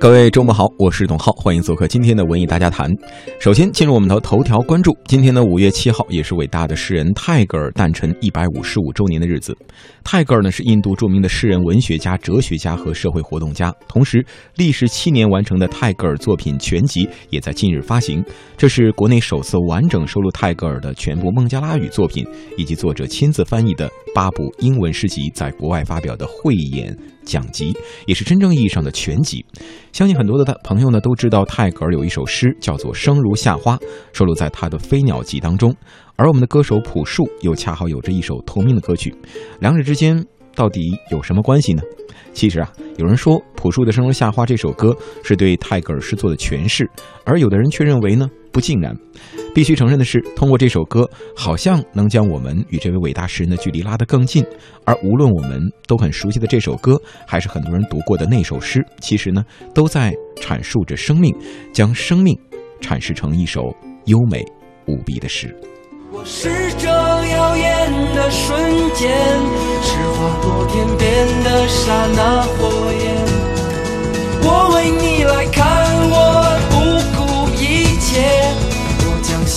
各位周末好，我是董浩，欢迎做客今天的文艺大家谈。首先进入我们的头条关注，今天的五月七号也是伟大的诗人泰戈尔诞辰一百五十五周年的日子。泰戈尔呢是印度著名的诗人、文学家、哲学家和社会活动家，同时历时七年完成的泰戈尔作品全集也在近日发行。这是国内首次完整收录泰戈尔的全部孟加拉语作品，以及作者亲自翻译的八部英文诗集在国外发表的汇演。讲集也是真正意义上的全集，相信很多的朋友呢都知道泰戈尔有一首诗叫做《生如夏花》，收录在他的《飞鸟集》当中。而我们的歌手朴树又恰好有着一首同名的歌曲，两者之间到底有什么关系呢？其实啊，有人说朴树的《生如夏花》这首歌是对泰戈尔诗作的诠释，而有的人却认为呢不尽然。必须承认的是，通过这首歌，好像能将我们与这位伟大诗人的距离拉得更近。而无论我们都很熟悉的这首歌，还是很多人读过的那首诗，其实呢，都在阐述着生命，将生命阐释成一首优美无比的诗。我是这耀眼的瞬间，是划过天边的刹那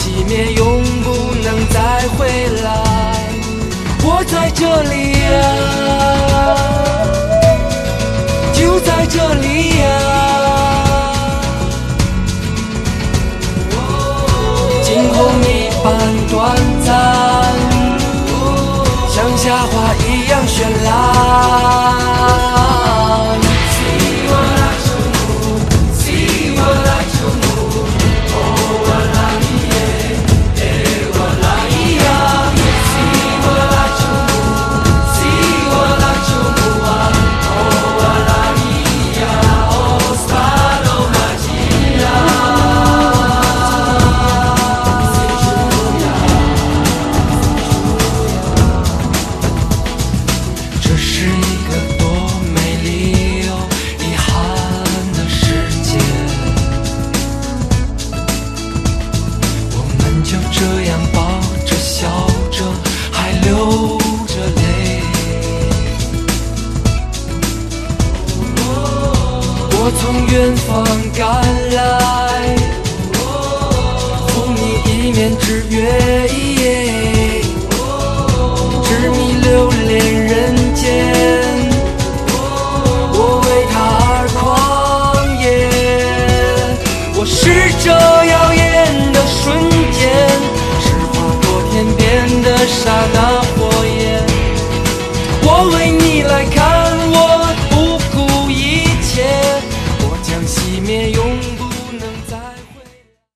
熄灭，永不能再回来。我在这里啊，我从远方赶来，赴你一面之约，执迷留恋人间，我为他而狂野，我是这耀眼的瞬间，是划过天边的刹那火焰，我为你来看。